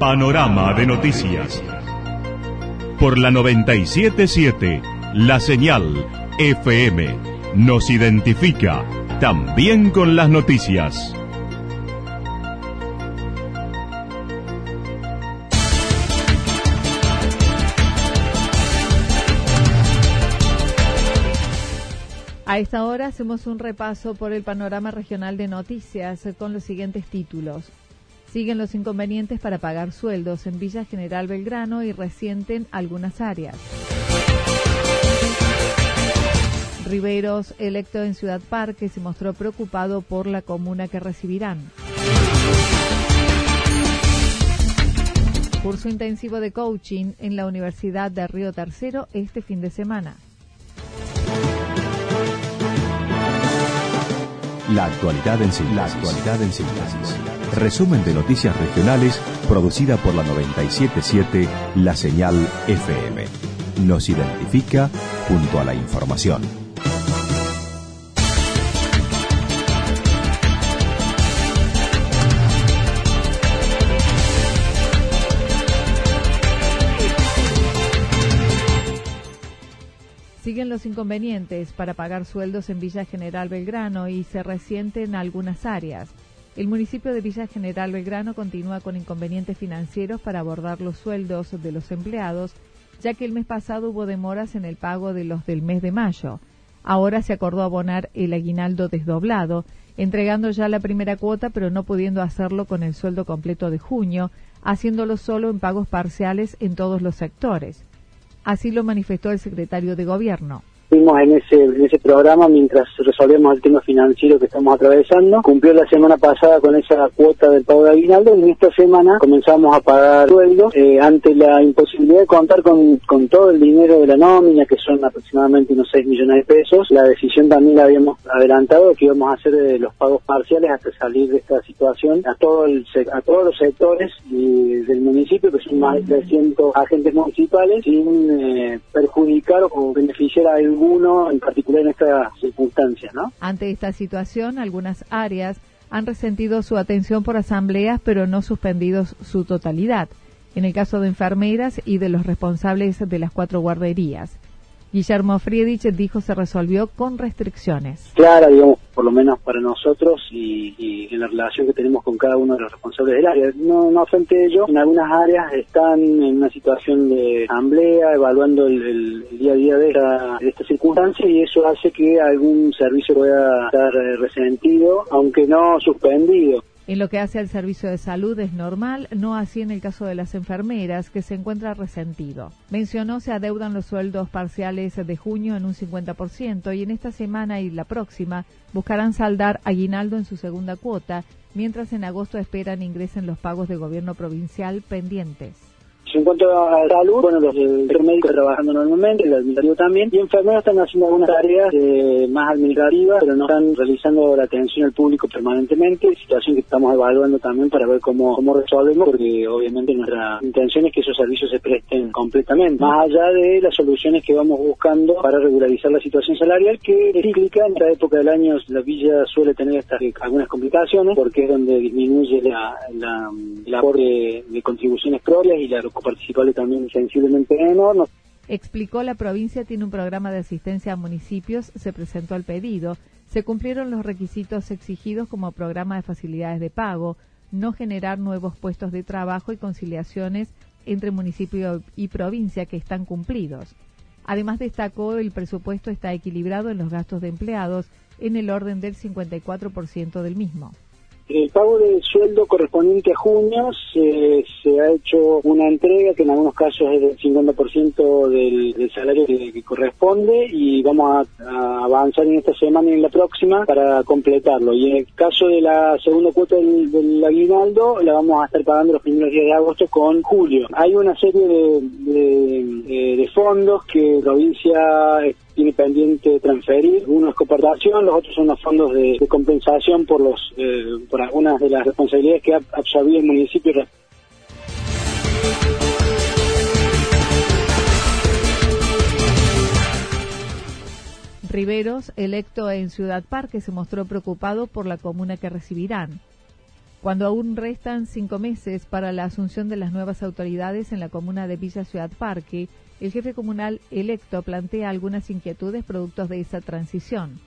Panorama de noticias. Por la 977, la señal FM nos identifica también con las noticias. A esta hora hacemos un repaso por el panorama regional de noticias con los siguientes títulos. Siguen los inconvenientes para pagar sueldos en Villa General Belgrano y resienten algunas áreas. Riveros, electo en Ciudad Parque, se mostró preocupado por la comuna que recibirán. Curso intensivo de coaching en la Universidad de Río Tercero este fin de semana. La actualidad en síntesis. La actualidad en síntesis. Resumen de noticias regionales producida por la 977 La Señal FM. Nos identifica junto a la información. Siguen los inconvenientes para pagar sueldos en Villa General Belgrano y se resienten algunas áreas. El municipio de Villa General Belgrano continúa con inconvenientes financieros para abordar los sueldos de los empleados, ya que el mes pasado hubo demoras en el pago de los del mes de mayo. Ahora se acordó abonar el aguinaldo desdoblado, entregando ya la primera cuota, pero no pudiendo hacerlo con el sueldo completo de junio, haciéndolo solo en pagos parciales en todos los sectores. Así lo manifestó el secretario de Gobierno. Fuimos en ese, en ese programa mientras resolvemos el tema financiero que estamos atravesando. Cumplió la semana pasada con esa cuota del pago de aguinaldo y en esta semana comenzamos a pagar sueldos eh, ante la imposibilidad de contar con, con todo el dinero de la nómina, que son aproximadamente unos 6 millones de pesos. La decisión también la habíamos adelantado que íbamos a hacer de los pagos parciales hasta salir de esta situación a, todo el, a todos los sectores del municipio, que son más de 300 agentes municipales, sin eh, perjudicar o beneficiar a algún en particular en esta circunstancia, ¿no? Ante esta situación, algunas áreas han resentido su atención por asambleas, pero no suspendido su totalidad. En el caso de enfermeras y de los responsables de las cuatro guarderías. Guillermo Friedrich dijo se resolvió con restricciones. Clara, digamos, por lo menos para nosotros y, en la relación que tenemos con cada uno de los responsables del área. No, no obstante ello, en algunas áreas están en una situación de asamblea, evaluando el, día a día de esta, de esta, circunstancia y eso hace que algún servicio pueda estar eh, resentido, aunque no suspendido. En lo que hace al servicio de salud es normal, no así en el caso de las enfermeras, que se encuentra resentido. Mencionó se adeudan los sueldos parciales de junio en un 50% y en esta semana y la próxima buscarán saldar aguinaldo en su segunda cuota, mientras en agosto esperan ingresen los pagos de gobierno provincial pendientes. En cuanto a salud, bueno, los médicos trabajando normalmente, el administrativo también, y enfermeros están haciendo algunas tareas eh, más administrativas, pero no están realizando la atención al público permanentemente, situación que estamos evaluando también para ver cómo, resolvemos, porque obviamente nuestra intención es que esos servicios se presten completamente, más allá de las soluciones que vamos buscando para regularizar la situación salarial, que es cíclica, en esta época del año la villa suele tener estas, algunas complicaciones, porque es donde disminuye la, la, de contribuciones propias y la participable también sensiblemente. Explicó la provincia tiene un programa de asistencia a municipios, se presentó al pedido, se cumplieron los requisitos exigidos como programa de facilidades de pago, no generar nuevos puestos de trabajo y conciliaciones entre municipio y provincia que están cumplidos. Además destacó el presupuesto está equilibrado en los gastos de empleados en el orden del 54% del mismo El pago del sueldo correspondiente a junio se, ha hecho una entrega que en algunos casos es del 50% del, del salario que, corresponde y vamos a, avanzar en esta semana y en la próxima para completarlo. Y en el caso de la segunda cuota del, aguinaldo, la vamos a estar pagando los primeros días de agosto con julio. Hay una serie de, de, de fondos que provincia tiene pendiente transferir. Uno es cooperación, los otros son los fondos de, compensación por los eh, por algunas de las responsabilidades que ha absorbido el municipio. Riveros, electo en Ciudad Parque, se mostró preocupado por la comuna que recibirán. Cuando aún restan cinco meses para la asunción de las nuevas autoridades en la comuna de Villa Ciudad Parque, el jefe comunal electo plantea algunas inquietudes productos de esa transición.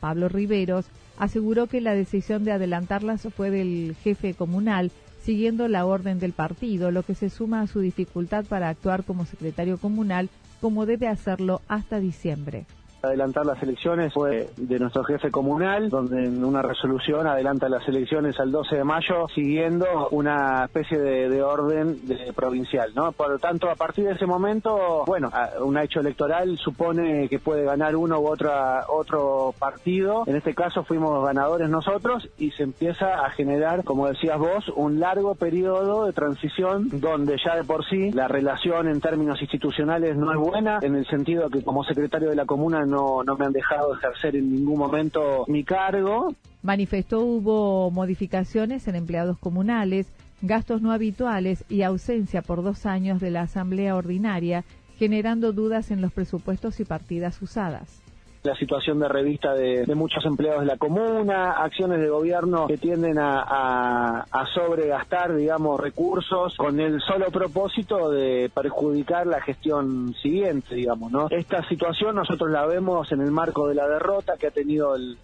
Pablo Riveros aseguró que la decisión de adelantarlas fue del jefe comunal siguiendo la orden del partido, lo que se suma a su dificultad para actuar como secretario comunal como debe hacerlo hasta diciembre adelantar las elecciones fue de nuestro jefe comunal, donde en una resolución adelanta las elecciones al 12 de mayo, siguiendo una especie de, orden de provincial, ¿no? Por lo tanto, a partir de ese momento, bueno, un hecho electoral supone que puede ganar uno u otra, otro partido. En este caso fuimos ganadores nosotros y se empieza a generar, como decías vos, un largo periodo de transición donde ya de por sí la relación en términos institucionales no es buena, en el sentido que como secretario de la comuna no, me han dejado ejercer en ningún momento mi cargo. Manifestó hubo modificaciones en empleados comunales, gastos no habituales y ausencia por dos años de la Asamblea Ordinaria, generando dudas en los presupuestos y partidas usadas la situación de revista de, muchos empleados de la comuna, acciones de gobierno que tienden a, sobregastar, digamos, recursos con el solo propósito de perjudicar la gestión siguiente, digamos, ¿no? Esta situación nosotros la vemos en el marco de la derrota que ha tenido el,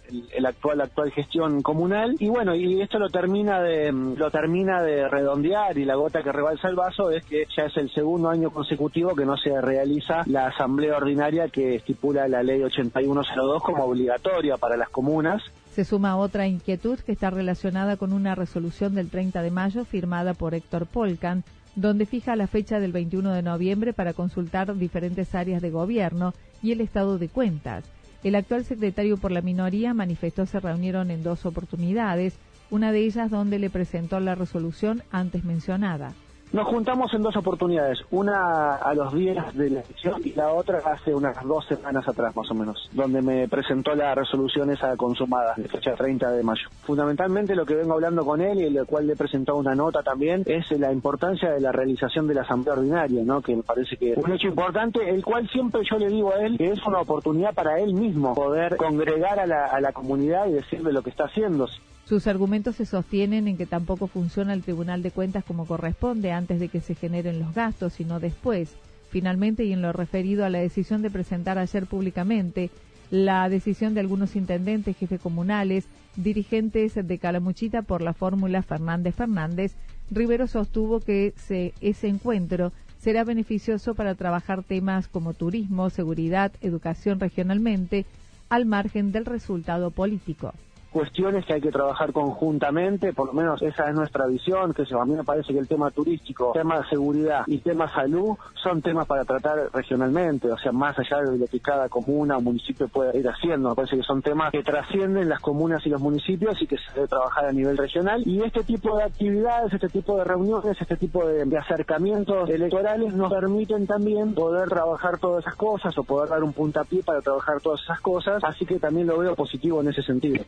actual actual gestión comunal y bueno, y esto lo termina de lo termina de redondear y la gota que rebalsa el vaso es que ya es el segundo año consecutivo que no se realiza la asamblea ordinaria que estipula la ley 81 102 como obligatoria para las comunas. Se suma otra inquietud que está relacionada con una resolución del 30 de mayo firmada por Héctor Polcan, donde fija la fecha del 21 de noviembre para consultar diferentes áreas de gobierno y el estado de cuentas. El actual secretario por la minoría manifestó se reunieron en dos oportunidades, una de ellas donde le presentó la resolución antes mencionada. Nos juntamos en dos oportunidades, una a los días de la elección y la otra hace unas dos semanas atrás más o menos, donde me presentó la resolución esa consumada de fecha 30 de mayo. Fundamentalmente lo que vengo hablando con él y el cual le he presentado una nota también es la importancia de la realización de la asamblea ordinaria, ¿no? que me parece que es un hecho importante, el cual siempre yo le digo a él que es una oportunidad para él mismo poder congregar a la, a la comunidad y decirle lo que está haciendo. Sus argumentos se sostienen en que tampoco funciona el Tribunal de Cuentas como corresponde antes de que se generen los gastos, sino después. Finalmente, y en lo referido a la decisión de presentar ayer públicamente la decisión de algunos intendentes, jefes comunales, dirigentes de Calamuchita por la fórmula Fernández Fernández, Rivero sostuvo que ese encuentro será beneficioso para trabajar temas como turismo, seguridad, educación regionalmente, al margen del resultado político cuestiones que hay que trabajar conjuntamente, por lo menos esa es nuestra visión, que a mí me parece que el tema turístico, tema de seguridad y tema salud son temas para tratar regionalmente, o sea, más allá de lo que cada comuna o municipio pueda ir haciendo, me parece que son temas que trascienden las comunas y los municipios y que se debe trabajar a nivel regional. Y este tipo de actividades, este tipo de reuniones, este tipo de, de acercamientos electorales nos permiten también poder trabajar todas esas cosas o poder dar un puntapié para trabajar todas esas cosas, así que también lo veo positivo en ese sentido.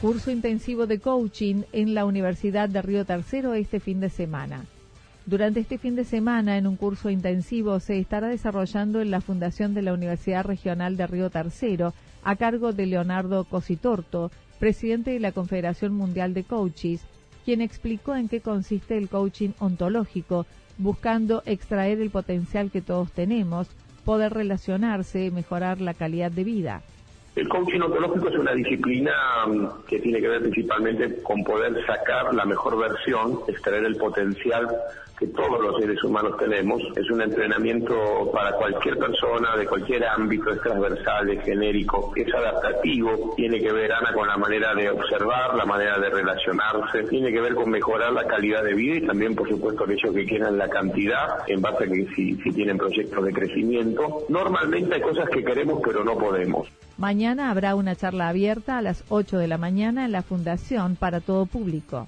Curso intensivo de coaching en la Universidad de Río Tercero este fin de semana. Durante este fin de semana, en un curso intensivo, se estará desarrollando en la Fundación de la Universidad Regional de Río Tercero, a cargo de Leonardo Cositorto, presidente de la Confederación Mundial de Coaches, quien explicó en qué consiste el coaching ontológico, buscando extraer el potencial que todos tenemos, poder relacionarse, mejorar la calidad de vida. El coaching ontológico es una disciplina mm, que tiene que ver principalmente con poder sacar la mejor versión, extraer el potencial que todos los seres humanos tenemos. Es un entrenamiento para cualquier persona, de cualquier ámbito, es transversal, es genérico, es adaptativo, tiene que ver, Ana, con la manera de observar, la manera de relacionarse, tiene que ver con mejorar la calidad de vida y también, por supuesto, aquellos que quieran la cantidad, en base a que si, si tienen proyectos de crecimiento. Normalmente hay cosas que queremos pero no podemos. Mañana habrá una charla abierta a las 8 de la mañana en la Fundación para todo público.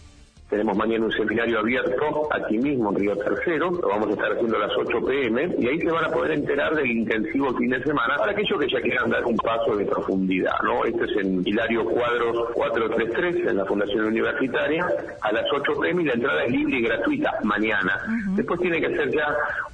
Tenemos mañana un seminario abierto aquí mismo en Río Tercero, lo vamos a estar haciendo a las 8 pm y ahí se van a poder enterar del intensivo fin de semana para aquellos que ya quieran dar un paso de profundidad, ¿no? Este es en Hilario Cuadros 433 en la Fundación Universitaria a las 8 pm y la entrada es libre y gratuita mañana. Después tiene que ser ya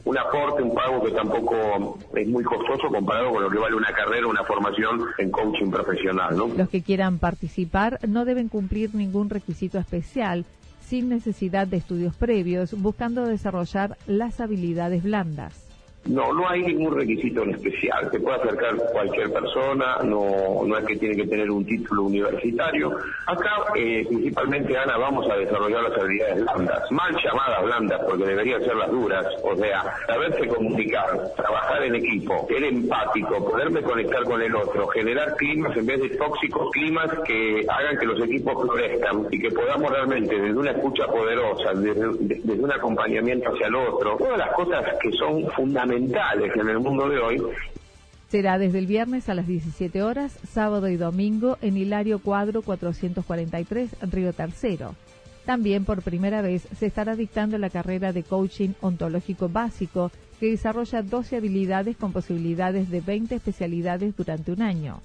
un aporte, un pago que tampoco es muy costoso comparado con lo que vale una carrera, una formación en coaching profesional, ¿no? Los que quieran participar no deben cumplir ningún requisito especial sin necesidad de estudios previos, buscando desarrollar las habilidades blandas. No, no hay ningún requisito en especial. Se puede acercar cualquier persona, no, no es que tiene que tener un título universitario. Acá, eh, principalmente, Ana, vamos a desarrollar las habilidades blandas, mal llamadas blandas, porque deberían ser las duras. O sea, saberse comunicar, trabajar en equipo, ser empático, poderme conectar con el otro, generar climas en vez de tóxicos, climas que hagan que los equipos florezcan y que podamos realmente, desde una escucha poderosa, desde, desde un acompañamiento hacia el otro, todas las cosas que son fundamentales en el mundo de hoy. Será desde el viernes a las 17 horas, sábado y domingo en Hilario Cuadro 443, Río Tercero. También por primera vez se estará dictando la carrera de coaching ontológico básico que desarrolla 12 habilidades con posibilidades de 20 especialidades durante un año.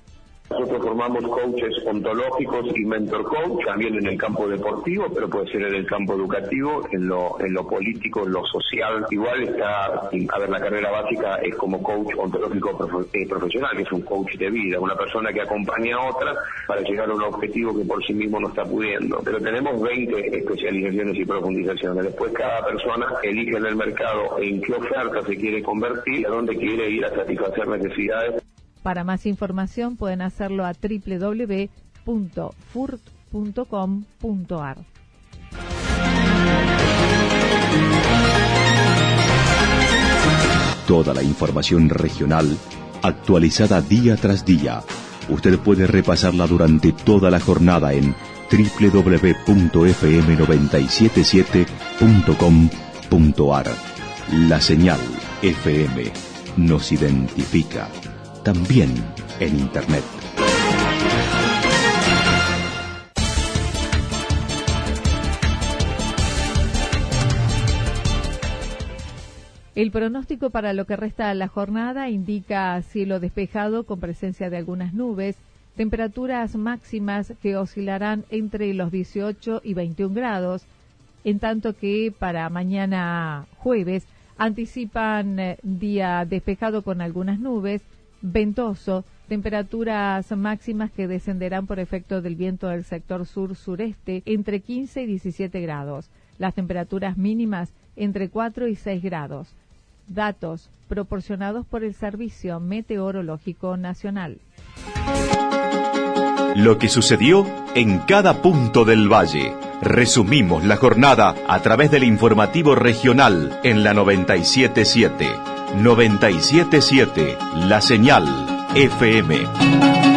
Nosotros formamos coaches ontológicos y mentor coach, también en el campo deportivo, pero puede ser en el campo educativo, en lo, en lo político, en lo social. Igual está, a ver, la carrera básica es como coach ontológico eh, profesional, que es un coach de vida, una persona que acompaña a otra para llegar a un objetivo que por sí mismo no está pudiendo. Pero tenemos 20 especializaciones y profundizaciones. Después cada persona elige en el mercado en qué oferta se quiere convertir a dónde quiere ir a satisfacer necesidades. Para más información pueden hacerlo a www.furt.com.ar. Toda la información regional actualizada día tras día. Usted puede repasarla durante toda la jornada en www.fm977.com.ar. La señal FM nos identifica también en Internet. El pronóstico para lo que resta de la jornada indica cielo despejado con presencia de algunas nubes, temperaturas máximas que oscilarán entre los 18 y 21 grados, en tanto que para mañana jueves anticipan eh, día despejado con algunas nubes, ventoso, temperaturas máximas que descenderán por efecto del viento del sector sur-sureste entre 15 y 17 grados, las temperaturas mínimas entre 4 y 6 grados. Datos proporcionados por el Servicio Meteorológico Nacional. Lo que sucedió en cada punto del valle. Resumimos la jornada a través del informativo regional en la 977. 977 La Señal FM.